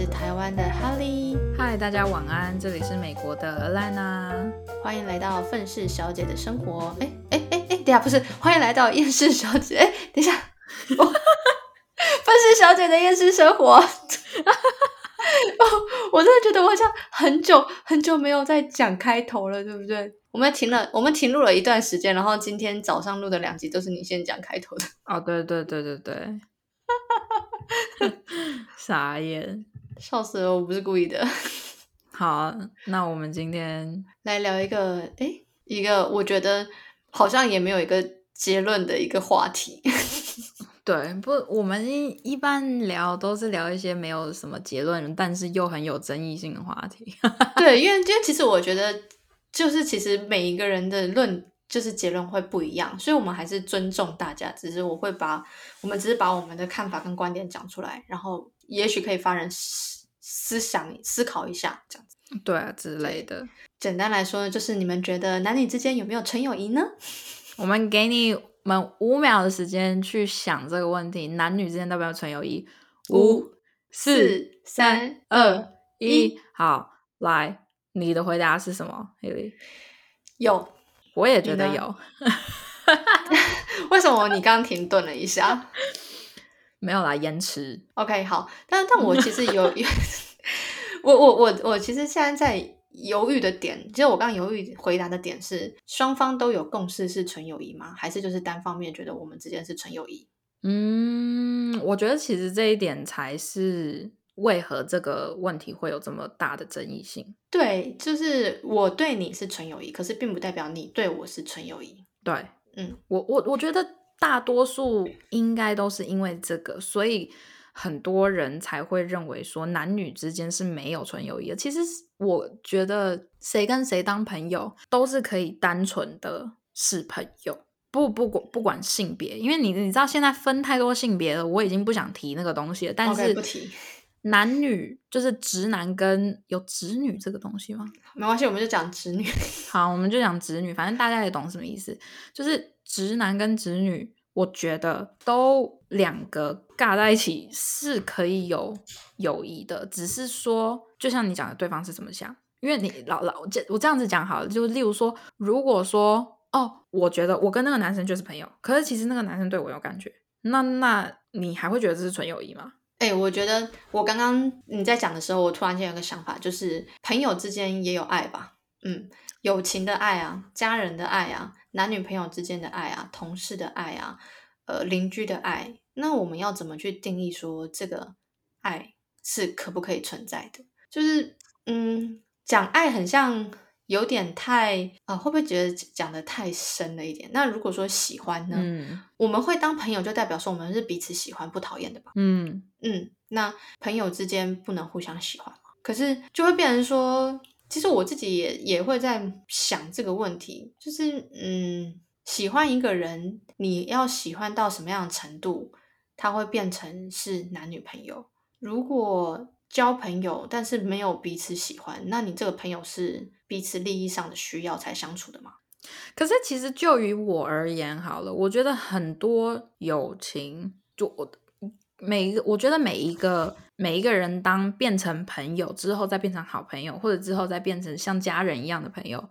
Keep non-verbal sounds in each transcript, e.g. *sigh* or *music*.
是台湾的哈利，嗨，大家晚安，这里是美国的兰娜，欢迎来到愤世小姐的生活。哎哎哎哎，等下不是，欢迎来到厌世小姐。哎，等一下，*laughs* 愤世小姐的厌世生活。*laughs* 哦，我真的觉得我好像很久很久没有在讲开头了，对不对？我们停了，我们停录了一段时间，然后今天早上录的两集都是你先讲开头的。哦，对对对对对。*laughs* 傻眼，笑死了！我不是故意的。*laughs* 好，那我们今天来聊一个，哎，一个我觉得好像也没有一个结论的一个话题。*laughs* 对，不，我们一一般聊都是聊一些没有什么结论，但是又很有争议性的话题。*laughs* 对，因为因为其实我觉得，就是其实每一个人的论。就是结论会不一样，所以我们还是尊重大家。只是我会把我们只是把我们的看法跟观点讲出来，然后也许可以发人思思想思考一下这样子。对啊，之类的。简单来说，就是你们觉得男女之间有没有纯友谊呢？*laughs* 我们给你们五秒的时间去想这个问题：男女之间都没有纯友谊？五、四、三、二、一，好，来，你的回答是什么？Haley，有。我也觉得有，*laughs* 为什么你刚刚停顿了一下？没有啦，延迟。OK，好，但但我其实有，*laughs* 我我我我其实现在在犹豫的点，其实我刚刚犹豫回答的点是，双方都有共识是纯友谊吗？还是就是单方面觉得我们之间是纯友谊？嗯，我觉得其实这一点才是。为何这个问题会有这么大的争议性？对，就是我对你是纯友谊，可是并不代表你对我是纯友谊。对，嗯，我我我觉得大多数应该都是因为这个，所以很多人才会认为说男女之间是没有纯友谊的。其实我觉得谁跟谁当朋友都是可以单纯的是朋友，不不管不管性别，因为你你知道现在分太多性别了，我已经不想提那个东西了。但是不提。男女就是直男跟有直女这个东西吗？没关系，我们就讲直女。好，我们就讲直女，反正大家也懂什么意思。就是直男跟直女，我觉得都两个尬在一起是可以有友谊的，只是说，就像你讲的，对方是怎么想。因为你老老这我这样子讲好了，就例如说，如果说哦，我觉得我跟那个男生就是朋友，可是其实那个男生对我有感觉，那那你还会觉得这是纯友谊吗？哎，我觉得我刚刚你在讲的时候，我突然间有个想法，就是朋友之间也有爱吧，嗯，友情的爱啊，家人的爱啊，男女朋友之间的爱啊，同事的爱啊，呃，邻居的爱，那我们要怎么去定义说这个爱是可不可以存在的？就是，嗯，讲爱很像。有点太啊，会不会觉得讲的太深了一点？那如果说喜欢呢？嗯，我们会当朋友，就代表说我们是彼此喜欢、不讨厌的吧？嗯嗯，那朋友之间不能互相喜欢吗？可是就会变成说，其实我自己也也会在想这个问题，就是嗯，喜欢一个人，你要喜欢到什么样的程度，他会变成是男女朋友？如果交朋友，但是没有彼此喜欢，那你这个朋友是？彼此利益上的需要才相处的吗？可是其实就于我而言，好了，我觉得很多友情，就我每一个，我觉得每一个每一个人当变成朋友之后，再变成好朋友，或者之后再变成像家人一样的朋友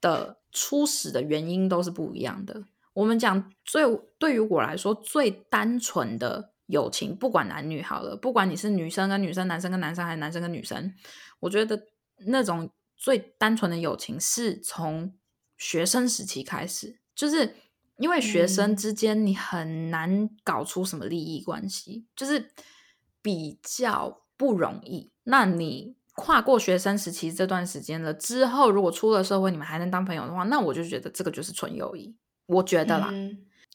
的初始的原因都是不一样的。我们讲最对于我来说最单纯的友情，不管男女好了，不管你是女生跟女生、男生跟男生还是男生跟女生，我觉得那种。最单纯的友情是从学生时期开始，就是因为学生之间你很难搞出什么利益关系，就是比较不容易。那你跨过学生时期这段时间了之后，如果出了社会你们还能当朋友的话，那我就觉得这个就是纯友谊，我觉得啦。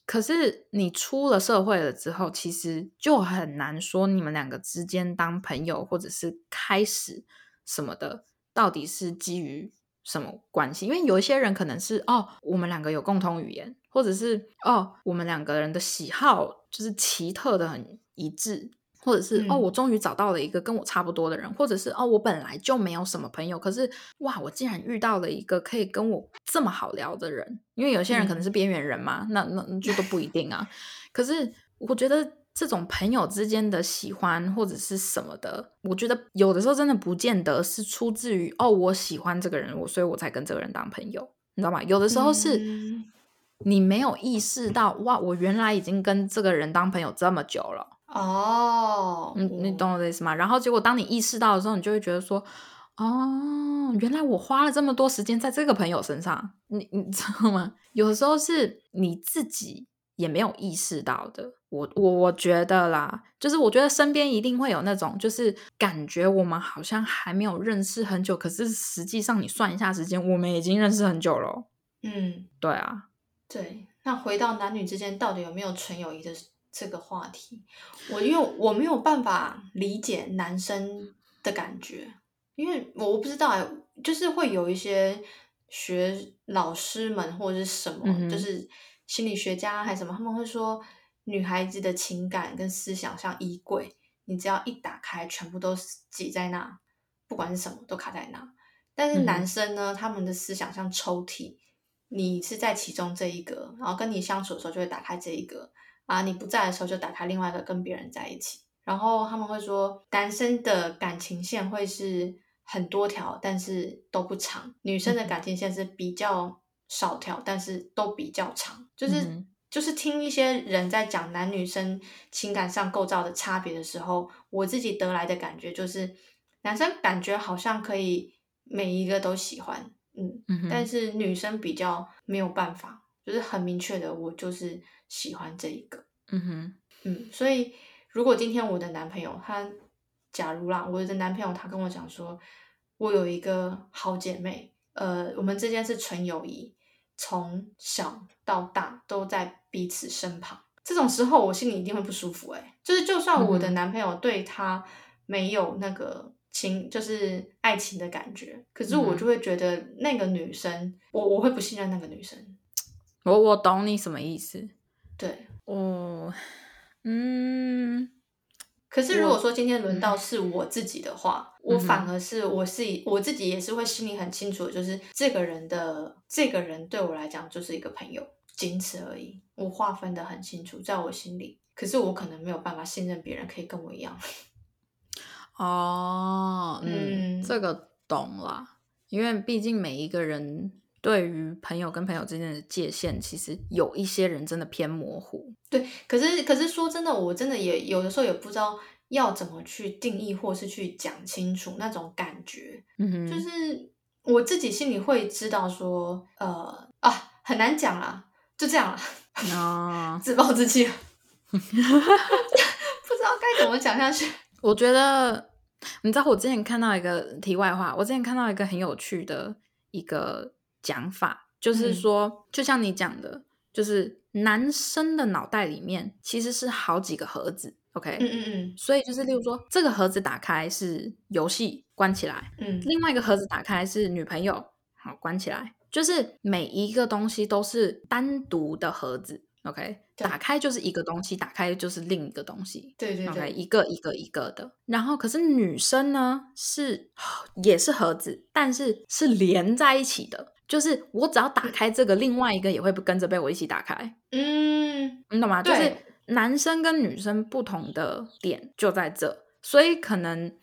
可是你出了社会了之后，其实就很难说你们两个之间当朋友或者是开始什么的。到底是基于什么关系？因为有一些人可能是哦，我们两个有共同语言，或者是哦，我们两个人的喜好就是奇特的很一致，或者是哦，我终于找到了一个跟我差不多的人，或者是哦，我本来就没有什么朋友，可是哇，我竟然遇到了一个可以跟我这么好聊的人。因为有些人可能是边缘人嘛，那那就都不一定啊。可是我觉得这种朋友之间的喜欢或者是什么的，我觉得有的时候真的不见得是出自于哦，我喜欢这个人，我所以我才跟这个人当朋友，你知道吗？有的时候是你没有意识到，哇，我原来已经跟这个人当朋友这么久了哦，你你懂我的意思吗？然后结果当你意识到的时候，你就会觉得说，哦，原来我花了这么多时间在这个朋友身上，你你知道吗？有的时候是你自己。也没有意识到的，我我我觉得啦，就是我觉得身边一定会有那种，就是感觉我们好像还没有认识很久，可是实际上你算一下时间，我们已经认识很久了。嗯，对啊，对。那回到男女之间到底有没有纯友谊的这个话题，我因为我没有办法理解男生的感觉，因为我不知道哎，就是会有一些学老师们或者是什么，就是。心理学家还是什么，他们会说女孩子的情感跟思想像衣柜，你只要一打开，全部都挤在那，不管是什么都卡在那。但是男生呢，他们的思想像抽屉，你是在其中这一个，然后跟你相处的时候就会打开这一个啊，你不在的时候就打开另外一个跟别人在一起。然后他们会说，男生的感情线会是很多条，但是都不长；女生的感情线是比较。少跳，但是都比较长。就是就是听一些人在讲男女生情感上构造的差别的时候，我自己得来的感觉就是，男生感觉好像可以每一个都喜欢，嗯，但是女生比较没有办法，就是很明确的，我就是喜欢这一个，嗯哼，嗯，所以如果今天我的男朋友他，假如啦，我的男朋友他跟我讲说，我有一个好姐妹，呃，我们之间是纯友谊。从小到大都在彼此身旁，这种时候我心里一定会不舒服。哎，就是就算我的男朋友对他没有那个情，就是爱情的感觉，可是我就会觉得那个女生，我我会不信任那个女生。我我懂你什么意思。对，哦，嗯。可是如果说今天轮到是我自己的话，我反而是我是我自己也是会心里很清楚，就是这个人的这个人对我来讲就是一个朋友，仅此而已。我划分的很清楚，在我心里。可是我可能没有办法信任别人可以跟我一样。*laughs* 哦，嗯，这个懂了，因为毕竟每一个人。对于朋友跟朋友之间的界限，其实有一些人真的偏模糊。对，可是可是说真的，我真的也有的时候也不知道要怎么去定义，或是去讲清楚那种感觉。嗯哼，就是我自己心里会知道说，呃啊，很难讲啦，就这样了。啊，自暴自弃，*laughs* 不知道该怎么讲下去。*laughs* 我觉得，你知道，我之前看到一个题外话，我之前看到一个很有趣的一个。讲法就是说，就像你讲的，就是男生的脑袋里面其实是好几个盒子，OK，嗯嗯嗯，所以就是例如说，这个盒子打开是游戏，关起来，嗯，另外一个盒子打开是女朋友，好，关起来，就是每一个东西都是单独的盒子，OK，打开就是一个东西，打开就是另一个东西，对对对，一个一个一个的，然后可是女生呢是也是盒子，但是是连在一起的。就是我只要打开这个，另外一个也会跟着被我一起打开。嗯，你懂吗？就是男生跟女生不同的点就在这，所以可能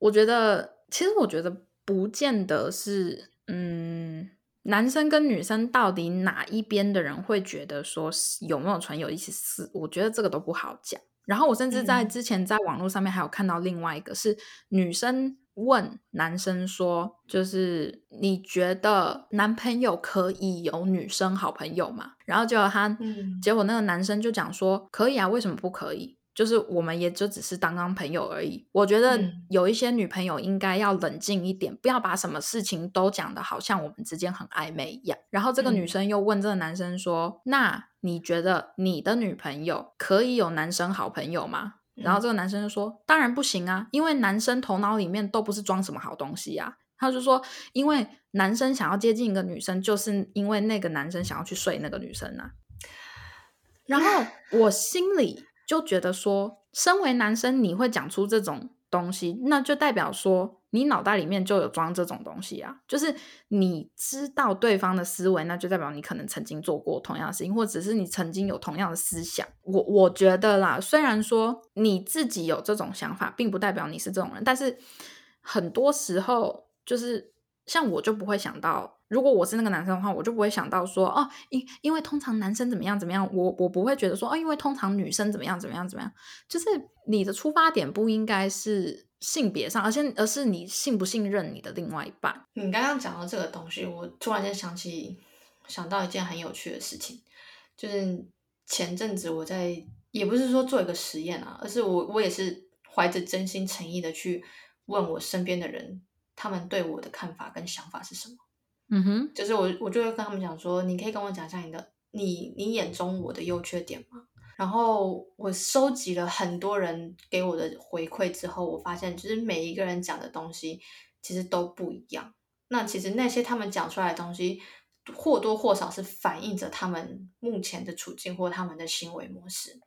我觉得，其实我觉得不见得是，嗯，男生跟女生到底哪一边的人会觉得说有没有纯友谊是，我觉得这个都不好讲。然后我甚至在之前在网络上面还有看到另外一个是女生。问男生说：“就是你觉得男朋友可以有女生好朋友吗？”然后结果他，结果那个男生就讲说：“可以啊，为什么不可以？就是我们也就只是当当朋友而已。我觉得有一些女朋友应该要冷静一点，不要把什么事情都讲的好像我们之间很暧昧一样。”然后这个女生又问这个男生说：“那你觉得你的女朋友可以有男生好朋友吗？”然后这个男生就说：“当然不行啊，因为男生头脑里面都不是装什么好东西啊。”他就说：“因为男生想要接近一个女生，就是因为那个男生想要去睡那个女生啊。”然后我心里就觉得说，身为男生，你会讲出这种东西，那就代表说你脑袋里面就有装这种东西啊。就是你知道对方的思维，那就代表你可能曾经做过同样的事情，或者是你曾经有同样的思想。我我觉得啦，虽然说你自己有这种想法，并不代表你是这种人，但是很多时候就是像我就不会想到。如果我是那个男生的话，我就不会想到说哦，因因为通常男生怎么样怎么样，我我不会觉得说哦，因为通常女生怎么样怎么样怎么样，就是你的出发点不应该是性别上，而且而是你信不信任你的另外一半。你刚刚讲到这个东西，我突然间想起想到一件很有趣的事情，就是前阵子我在也不是说做一个实验啊，而是我我也是怀着真心诚意的去问我身边的人，他们对我的看法跟想法是什么。嗯哼，就是我，我就会跟他们讲说，你可以跟我讲一下你的，你你眼中我的优缺点吗？然后我收集了很多人给我的回馈之后，我发现，就是每一个人讲的东西其实都不一样。那其实那些他们讲出来的东西，或多或少是反映着他们目前的处境或他们的行为模式。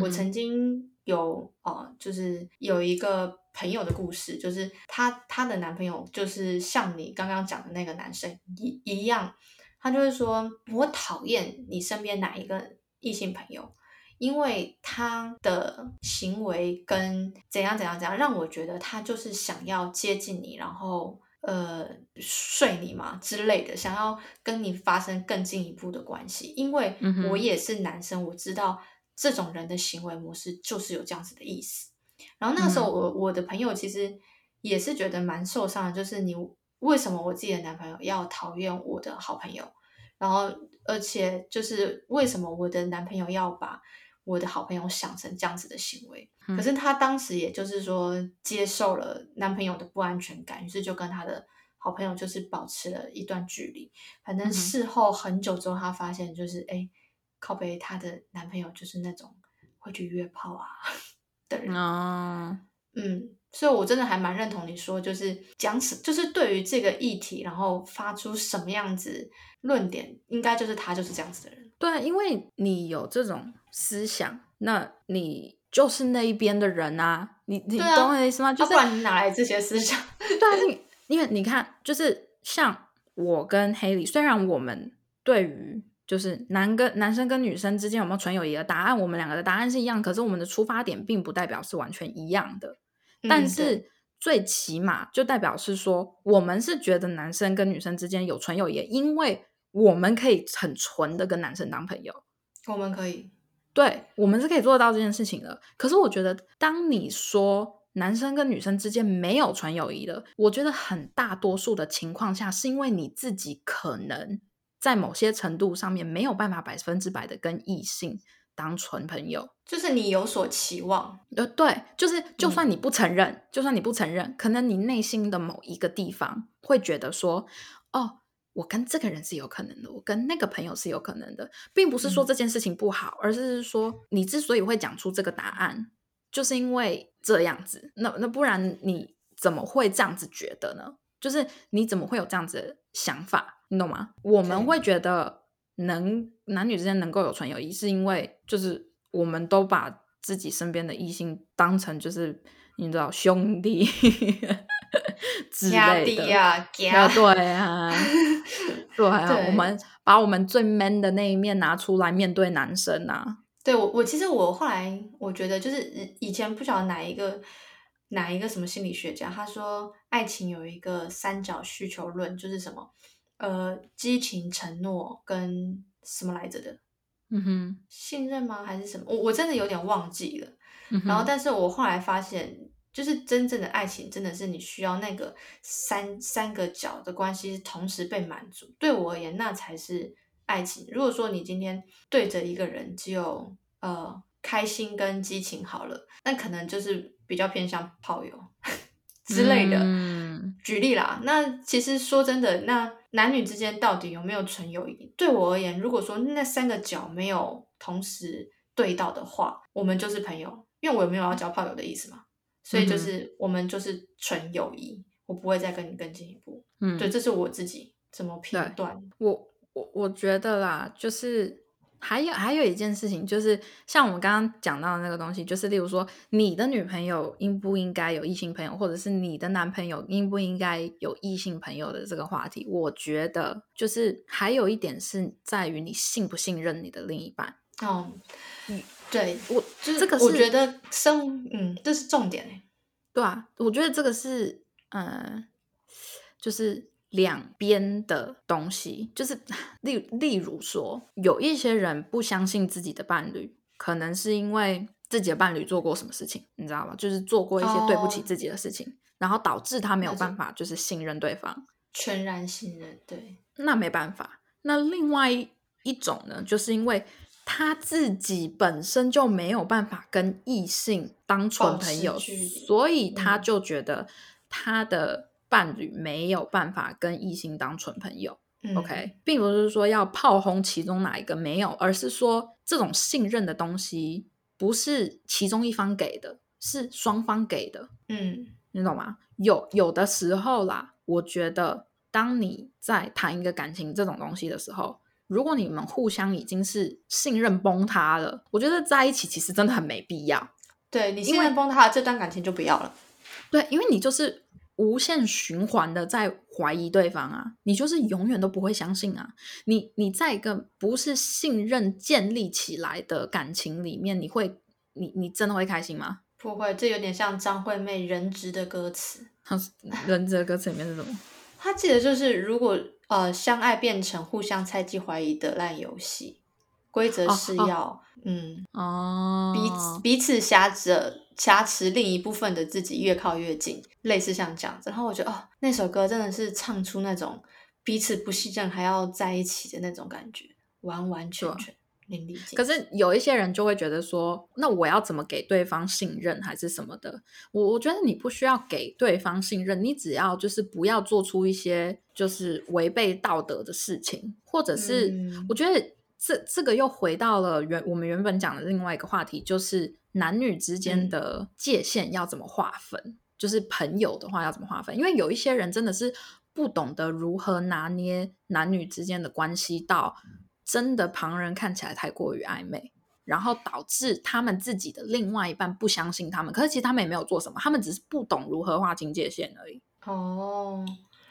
我曾经有哦，就是有一个朋友的故事，就是她她的男朋友就是像你刚刚讲的那个男生一一样，他就是说我讨厌你身边哪一个异性朋友，因为他的行为跟怎样怎样怎样，让我觉得他就是想要接近你，然后呃睡你嘛之类的，想要跟你发生更进一步的关系。因为我也是男生，我知道。这种人的行为模式就是有这样子的意思，然后那个时候我我的朋友其实也是觉得蛮受伤的，就是你为什么我自己的男朋友要讨厌我的好朋友，然后而且就是为什么我的男朋友要把我的好朋友想成这样子的行为？可是他当时也就是说接受了男朋友的不安全感，于是就跟他的好朋友就是保持了一段距离。反正事后很久之后，他发现就是哎。靠背，她的男朋友就是那种会去约炮啊的人啊，嗯，所以我真的还蛮认同你说，就是讲什，就是对于这个议题，然后发出什么样子论点，应该就是他就是这样子的人。对，因为你有这种思想，那你就是那一边的人啊，你你懂我的意思吗？就不然你哪来这些思想？*laughs* 对啊，你因为你看，就是像我跟黑里，虽然我们对于就是男跟男生跟女生之间有没有纯友谊的答案，我们两个的答案是一样，可是我们的出发点并不代表是完全一样的。但是最起码就代表是说，我们是觉得男生跟女生之间有纯友谊，因为我们可以很纯的跟男生当朋友。我们可以，对，我们是可以做得到这件事情的。可是我觉得，当你说男生跟女生之间没有纯友谊的，我觉得很大多数的情况下，是因为你自己可能。在某些程度上面没有办法百分之百的跟异性当纯朋友，就是你有所期望，呃，对，就是就算你不承认，就算你不承认，可能你内心的某一个地方会觉得说，哦，我跟这个人是有可能的，我跟那个朋友是有可能的，并不是说这件事情不好，而是说你之所以会讲出这个答案，就是因为这样子，那那不然你怎么会这样子觉得呢？就是你怎么会有这样子的想法？你懂吗？我们会觉得能男女之间能够有纯友谊，是因为就是我们都把自己身边的异性当成就是你知道兄弟 *laughs* 之类的呀，对啊，对啊，*laughs* 我们把我们最 man 的那一面拿出来面对男生啊。对我，我其实我后来我觉得就是以前不晓得哪一个哪一个什么心理学家，他说爱情有一个三角需求论，就是什么。呃，激情、承诺跟什么来着的？嗯哼，信任吗？还是什么？我我真的有点忘记了。然后，但是我后来发现，就是真正的爱情，真的是你需要那个三三个角的关系同时被满足。对我而言，那才是爱情。如果说你今天对着一个人只有呃开心跟激情好了，那可能就是比较偏向炮友 *laughs* 之类的。举例啦，那其实说真的，那男女之间到底有没有纯友谊？对我而言，如果说那三个角没有同时对到的话，我们就是朋友，因为我也没有要交炮友的意思嘛，所以就是我们就是纯友谊，我不会再跟你更进一步。嗯，对，这是我自己怎么评断。我我我觉得啦，就是还有还有一件事情，就是像我们刚刚讲到的那个东西，就是例如说，你的女朋友应不应该有异性朋友，或者是你的男朋友应不应该有异性朋友的这个话题，我觉得就是还有一点是在于你信不信任你的另一半。哦，嗯，对我就是这个是我觉得生嗯，这是重点欸。对啊，我觉得这个是呃，就是两边的东西，就是 *laughs* 例例如说，有一些人不相信自己的伴侣，可能是因为自己的伴侣做过什么事情，你知道吗？就是做过一些对不起哦自己的事情，然后导致他没有办法就是信任对方。全然信任，对，那没办法。那另外一一种呢，就是因为他自己本身就没有办法跟异性当纯朋友，所以他嗯就觉得他的伴侣没有办法跟异性当纯朋友。嗯 OK，并不是说要炮轰其中哪一个没有，而是说这种信任的东西不是其中一方给的，是双方给的。嗯你懂吗？有有的时候啦，我觉得当你在谈一个感情这种东西的时候，如果你们互相已经是信任崩塌了，我觉得在一起其实真的很没必要。对你信任崩塌了，这段感情就不要了。对，因为你就是无限循环的在怀疑对方啊，你就是永远都不会相信啊。你你在一个不是信任建立起来的感情里面，你会你你真的会开心吗？不会，这有点像张惠妹《人质》的歌词。*laughs* 人这个歌词里面是什么？*laughs* 他记得就是，如果呃相爱变成互相猜忌怀疑的烂游戏，规则哦哦是要、嗯哦，彼此彼此挟着挟持另一部分的自己越靠越近，类似像这样子。然后我觉得哦，那首歌真的是唱出那种彼此不信任还要在一起的那种感觉，完完全全淋漓尽致。可是有一些人就会觉得说，那我要怎么给对方信任还是什么的？我我觉得你不需要给对方信任，你只要就是不要做出一些就是违背道德的事情，或者是、嗯我觉得这这个又回到了原我们原本讲的另外一个话题，就是男女之间嗯的界限要怎么划分。就是朋友的话要怎么划分？因为有一些人真的是不懂得如何拿捏男女之间的关系到真的旁人看起来太过于暧昧，然后导致他们自己的另外一半不相信他们。可是其实他们也没有做什么，他们只是不懂如何划清界限而已。哦，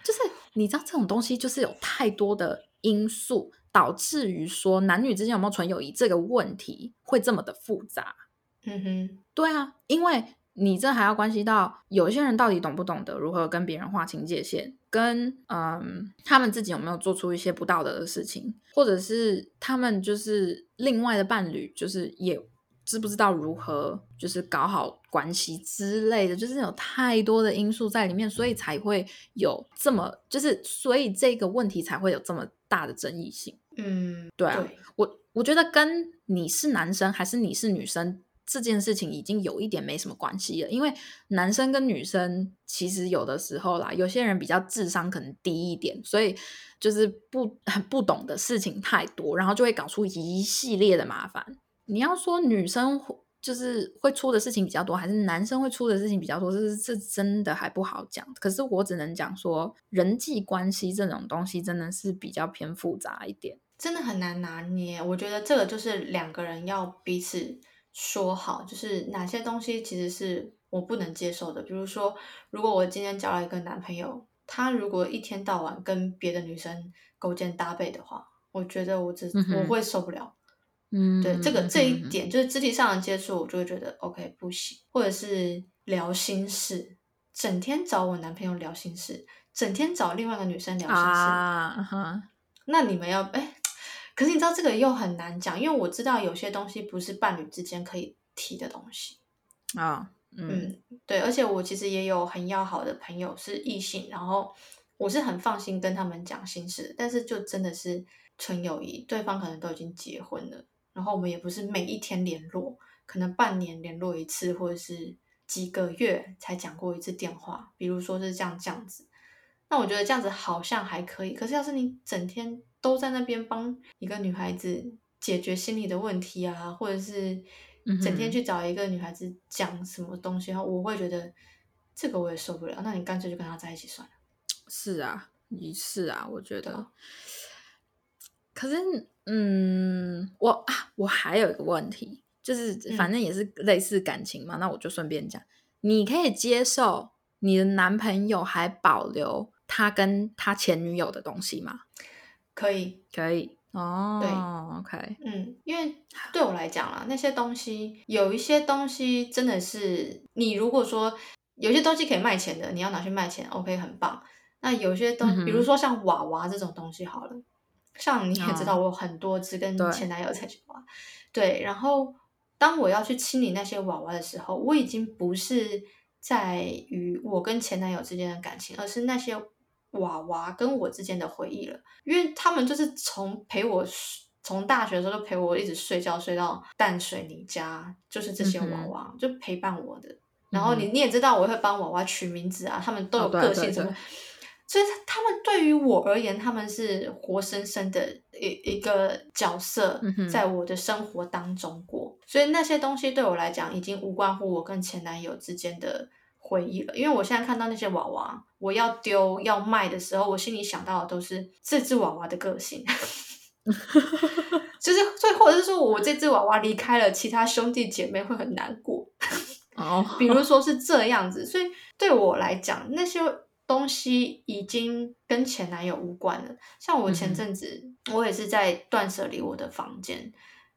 就是你知道这种东西，就是有太多的因素导致于说男女之间有没有纯友谊这个问题会这么的复杂。嗯哼，对啊，因为你这还要关系到有些人到底懂不懂得如何跟别人划清界限，跟嗯他们自己有没有做出一些不道德的事情，或者是他们就是另外的伴侣，就是也知不知道如何就是搞好关系之类的，就是有太多的因素在里面，所以才会有这么就是所以这个问题才会有这么大的争议性。嗯，对啊对，我我觉得跟你是男生还是你是女生这件事情已经有一点没什么关系了，因为男生跟女生其实有的时候啦，有些人比较智商可能低一点，所以就是不很不懂的事情太多，然后就会搞出一系列的麻烦。你要说女生会就是会出的事情比较多，还是男生会出的事情比较多，这是这真的还不好讲。可是我只能讲说，人际关系这种东西真的是比较偏复杂一点。真的很难拿捏。我觉得这个就是两个人要彼此说好，就是哪些东西其实是我不能接受的。比如说，如果我今天交了一个男朋友，他如果一天到晚跟别的女生勾肩搭背的话，我觉得我只、我会受不了。嗯，对这个嗯这一点，就是肢体上的接触，我就会觉得 OK 不行，或者是聊心事，整天找我男朋友聊心事，整天找另外一个女生聊心事，啊，哈，那你们要哎，可是你知道这个又很难讲，因为我知道有些东西不是伴侣之间可以提的东西。啊，嗯。嗯，对，而且我其实也有很要好的朋友是异性，然后我是很放心跟他们讲心事，但是就真的是纯友谊，对方可能都已经结婚了，然后我们也不是每一天联络，可能半年联络一次，或者是几个月才讲过一次电话，比如说是这样这样子。那我觉得这样子好像还可以，可是要是你整天都在那边帮一个女孩子解决心理的问题啊，或者是整天去找一个女孩子讲什么东西，然后我会觉得这个我也受不了。那你干脆就跟她在一起算了。是啊，也是啊，我觉得。可可是，嗯，我啊，我还有一个问题，就是反正也是类似感情嘛，那我就顺便讲，你可以接受你的男朋友还保留他跟他前女友的东西吗？可以，可以。哦，对，OK，嗯，因为对我来讲啦，那些东西有一些东西真的是，你如果说有些东西可以卖钱的，你要拿去卖钱，OK，很棒。那有些东，比如说像娃娃这种东西，好了，像你也知道，我有很多只跟前男友在娃娃，对。然后当我要去清理那些娃娃的时候，我已经不是在于我跟前男友之间的感情，而是那些。娃娃跟我之间的回忆了，因为他们就是从陪我从大学的时候就陪我一直睡觉睡到淡水你家，就是这些娃娃就陪伴我的。然后你你也知道我会帮娃娃取名字啊，他们都有个性什么，所以他们对于我而言，他们是活生生的一一个角色，在我的生活当中过。所以那些东西对我来讲，已经无关乎我跟前男友之间的。回忆了，因为我现在看到那些娃娃，我要丢要卖的时候，我心里想到的都是这只娃娃的个性，*laughs* 就是所以或者是说我这只娃娃离开了，其他兄弟姐妹会很难过。*laughs* 哦，比如说是这样子，所以对我来讲，那些东西已经跟前男友无关了。像我前阵子，我也是在断舍离我的房间。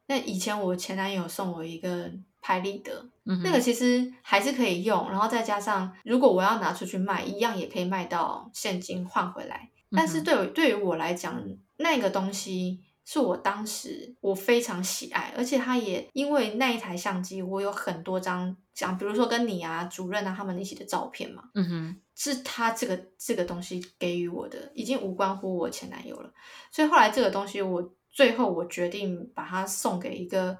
那以前我前男友送我一个。拍立得，那个其实还是可以用，然后再加上如果我要拿出去卖，一样也可以卖到现金换回来。但是对对于我来讲，那个东西是我当时我非常喜爱，而且它也因为那一台相机，我有很多张像比如说跟你啊、主任啊他们一起的照片嘛，嗯哼，是他这个这个东西给予我的，已经无关乎我前男友了。所以后来这个东西，我最后我决定把它送给一个。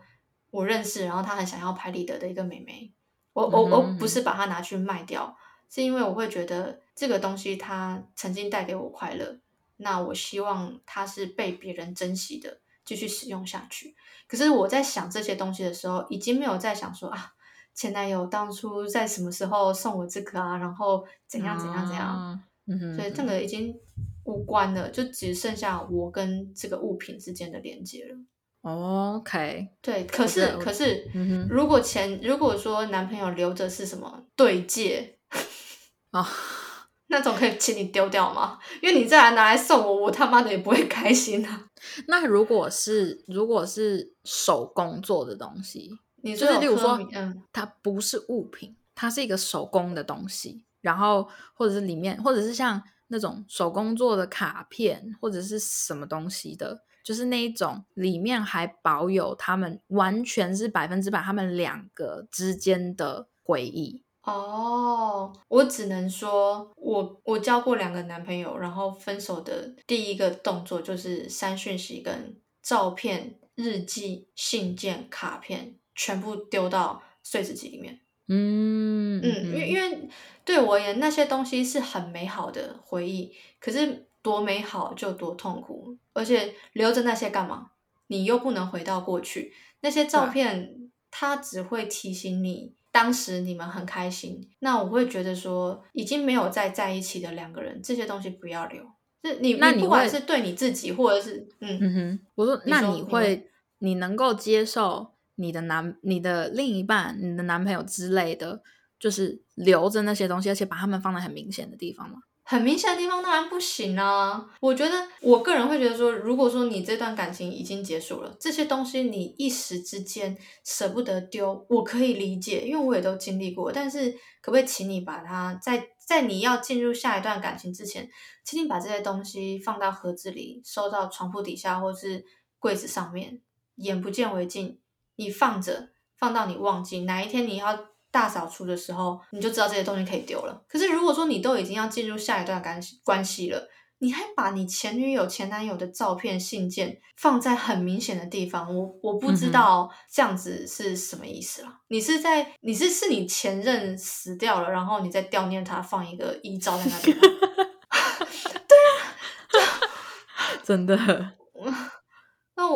我认识，然后他很想要拍立得的一个妹妹，我我我不是把它拿去卖掉，是因为我会觉得这个东西它曾经带给我快乐，那我希望它是被别人珍惜的，继续使用下去。可是我在想这些东西的时候，已经没有在想说啊，前男友当初在什么时候送我这个啊，然后怎样怎样怎样，所以这个已经无关了，就只剩下我跟这个物品之间的连接了。OK，对，可是可是，如果前如果说男朋友留着是什么对戒 *laughs* 啊，*laughs* 那种可以请你丢掉吗？因为你再来拿来送我，我他妈的也不会开心啊。那如果是如果是手工做的东西，你就是例如说，嗯，它不是物品，它是一个手工的东西，然后或者是里面，或者是像那种手工做的卡片或者是什么东西的。就是那一种，里面还保有他们完全是百分之百他们两个之间的回忆哦。我只能说，我我交过两个男朋友，然后分手的第一个动作就是删讯息、跟照片、日记、信件、卡片，全部丢到碎纸机里面。嗯嗯，因为因为对我而言，那些东西是很美好的回忆，可是。多美好就多痛苦，而且留着那些干嘛？你又不能回到过去。那些照片，它只会提醒你当时你们很开心。那我会觉得说，已经没有再在一起的两个人，这些东西不要留。是你，那你不管是对你自己，或者是嗯嗯哼，我说，那你会，你能够接受你的男、你的另一半、你的男朋友之类的，就是留着那些东西，而且把他们放在很明显的地方吗？很明显的地方当然不行啊！我觉得我个人会觉得说，如果说你这段感情已经结束了，这些东西你一时之间舍不得丢，我可以理解，因为我也都经历过。但是可不可以请你把它在在你要进入下一段感情之前，请你把这些东西放到盒子里，收到床铺底下或是柜子上面，眼不见为净，你放着，放到你忘记哪一天你要。大扫除的时候，你就知道这些东西可以丢了。可是如果说你都已经要进入下一段关系关系了，你还把你前女友、前男友的照片、信件放在很明显的地方，我我不知道这样子是什么意思了。你是在你是是你前任死掉了，然后你在悼念他，放一个遗照在那边？*laughs* 对啊，*laughs* 真的。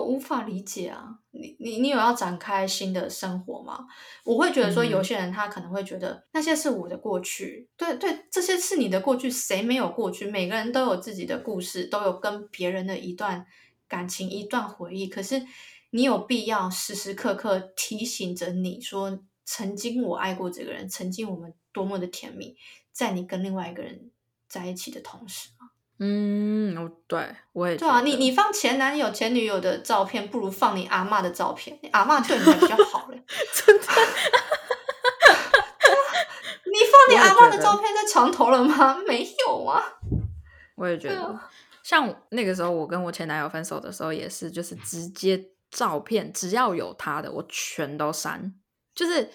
无法理解啊！你你你有要展开新的生活吗？我会觉得说，有些人他可能会觉得那些是我的过去，对对，这些是你的过去，谁没有过去？每个人都有自己的故事，都有跟别人的一段感情、一段回忆。可是你有必要时时刻刻提醒着你说，曾经我爱过这个人，曾经我们多么的甜蜜，在你跟另外一个人在一起的同时吗？嗯，哦，对，我也对啊，你你放前男友、前女友的照片，不如放你阿嬷的照片，你阿嬷对你还比较好嘞。*laughs* 真的 *laughs* 你放你阿嬷的照片在床头了吗？*laughs* 没有啊。我也觉得啊，像那个时候我跟我前男友分手的时候，也是就是直接照片只要有他的我全都删，就是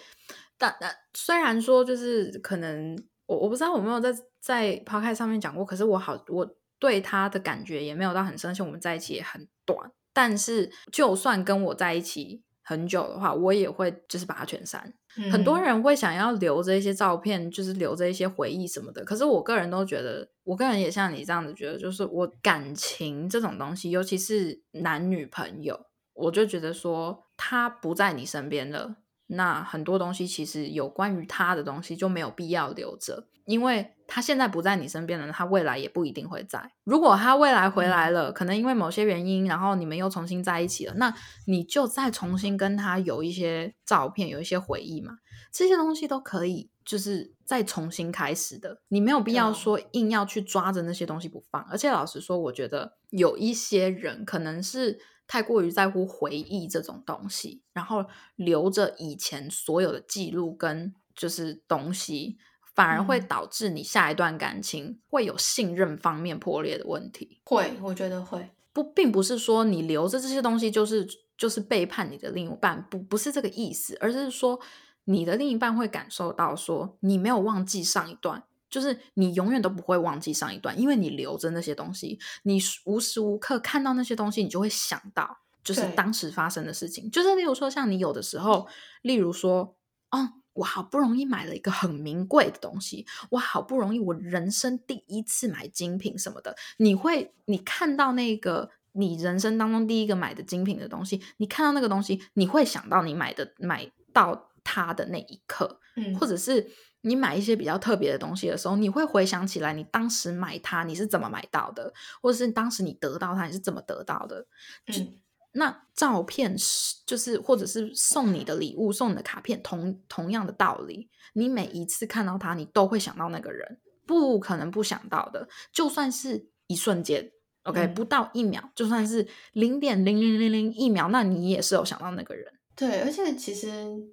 但但虽然说就是可能我我不知道我没有在在 p o d 上面讲过，可是我好我对他的感觉也没有到很深，而且我们在一起也很短，但是就算跟我在一起很久的话，我也会就是把它全删。很多嗯人会想要留着一些照片，就是留着一些回忆什么的。可是我个人都觉得，我个人也像你这样子觉得，就是我感情这种东西，尤其是男女朋友，我就觉得说他不在你身边了，那很多东西其实有关于他的东西就没有必要留着，因为他现在不在你身边了，他未来也不一定会在。如果他未来回来了，可能因为某些原因，然后你们又重新在一起了，那你就再重新跟他有一些照片，有一些回忆嘛，这些东西都可以。就是再重新开始的，你没有必要说硬要去抓着那些东西不放。而且老实说，我觉得有一些人可能是太过于在乎回忆这种东西，然后留着以前所有的记录跟就是东西，反而会嗯导致你下一段感情会有信任方面破裂的问题。会，我觉得会。不，并不是说你留着这些东西就是就是背叛你的另一半，不不是这个意思，而是说你的另一半会感受到说你没有忘记上一段，就是你永远都不会忘记上一段，因为你留着那些东西，你无时无刻看到那些东西，你就会想到就是对当时发生的事情，就是例如说像你有的时候，例如说，哦。我好不容易买了一个很名贵的东西，我好不容易我人生第一次买精品什么的，你会你看到那个你人生当中第一个买的精品的东西，你看到那个东西，你会想到你买的买到它的那一刻，嗯，或者是你买一些比较特别的东西的时候，你会回想起来你当时买它你是怎么买到的，或者是当时你得到它你是怎么得到的。嗯，那照片是就是或者是送你的礼物、送你的卡片，同同样的道理，你每一次看到他，你都会想到那个人，不可能不想到的。就算是一瞬间，OK，、嗯不到一秒，就算是零点零零零零一秒，那你也是有想到那个人。对，而且其实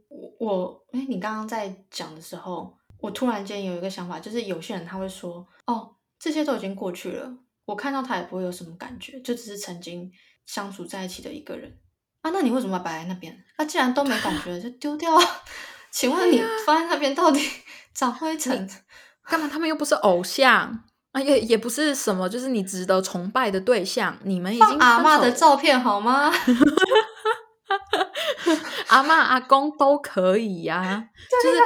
我我，哎，你刚刚在讲的时候，我突然间有一个想法，就是有些人他会说，哦，这些都已经过去了，我看到他也不会有什么感觉，就只是曾经相处在一起的一个人啊，那你为什么要摆在那边？那、既然都没感觉，*laughs* 就丢掉啊。*laughs* 请问你放在那边到底 *laughs* 长灰尘？干嘛？他们又不是偶像啊，也也不是什么，就是你值得崇拜的对象。你们已经放阿嬷的照片好吗？阿妈阿公都可以呀、就是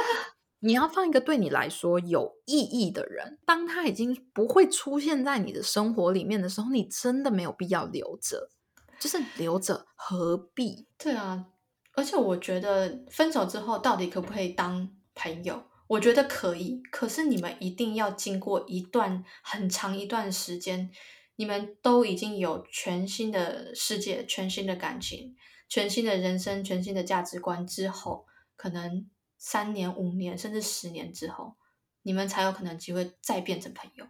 你要放一个对你来说有意义的人，当他已经不会出现在你的生活里面的时候，你真的没有必要留着，就是留着何必？对啊，而且我觉得分手之后到底可不可以当朋友？我觉得可以，可是你们一定要经过一段很长一段时间，你们都已经有全新的世界、全新的感情、全新的人生、全新的价值观之后，可能三年、五年甚至十年之后，你们才有可能机会再变成朋友，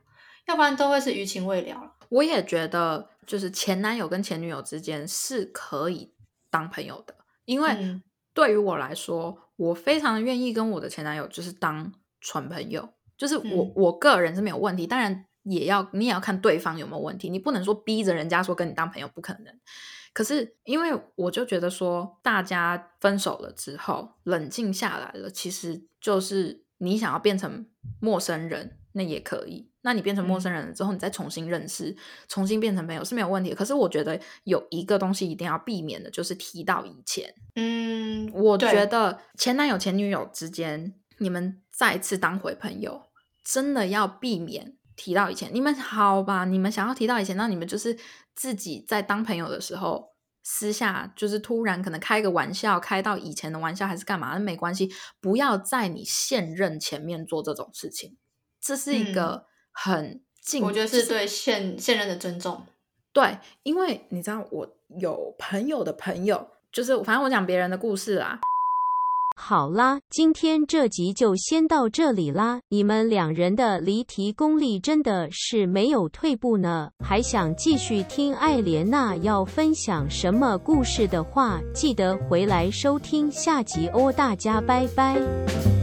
要不然都会是余情未了了。我也觉得，就是前男友跟前女友之间是可以当朋友的，因为嗯。对于我来说，我非常愿意跟我的前男友就是当纯朋友，就是我、嗯。我个人是没有问题，当然也要你也要看对方有没有问题，你不能说逼着人家说跟你当朋友，不可能。可是因为我就觉得说，大家分手了之后冷静下来了，其实就是你想要变成陌生人，那也可以。那你变成陌生人了之后，你再重新认识，重新变成朋友是没有问题的。可是我觉得有一个东西一定要避免的，就是提到以前。嗯，我对觉得前男友前女友之间，你们再次当回朋友，真的要避免提到以前。你们好吧？你们想要提到以前，那你们就是自己在当朋友的时候，私下就是突然可能开个玩笑，开到以前的玩笑还是干嘛，那没关系，不要在你现任前面做这种事情。这是一个很近，嗯我觉得是对现现任的尊重。对，因为你知道，我有朋友的朋友，就是反正我讲别人的故事啦。好啦，今天这集就先到这里啦。你们两人的离题功力真的是没有退步呢。还想继续听艾莲娜要分享什么故事的话，记得回来收听下集哦。大家拜拜。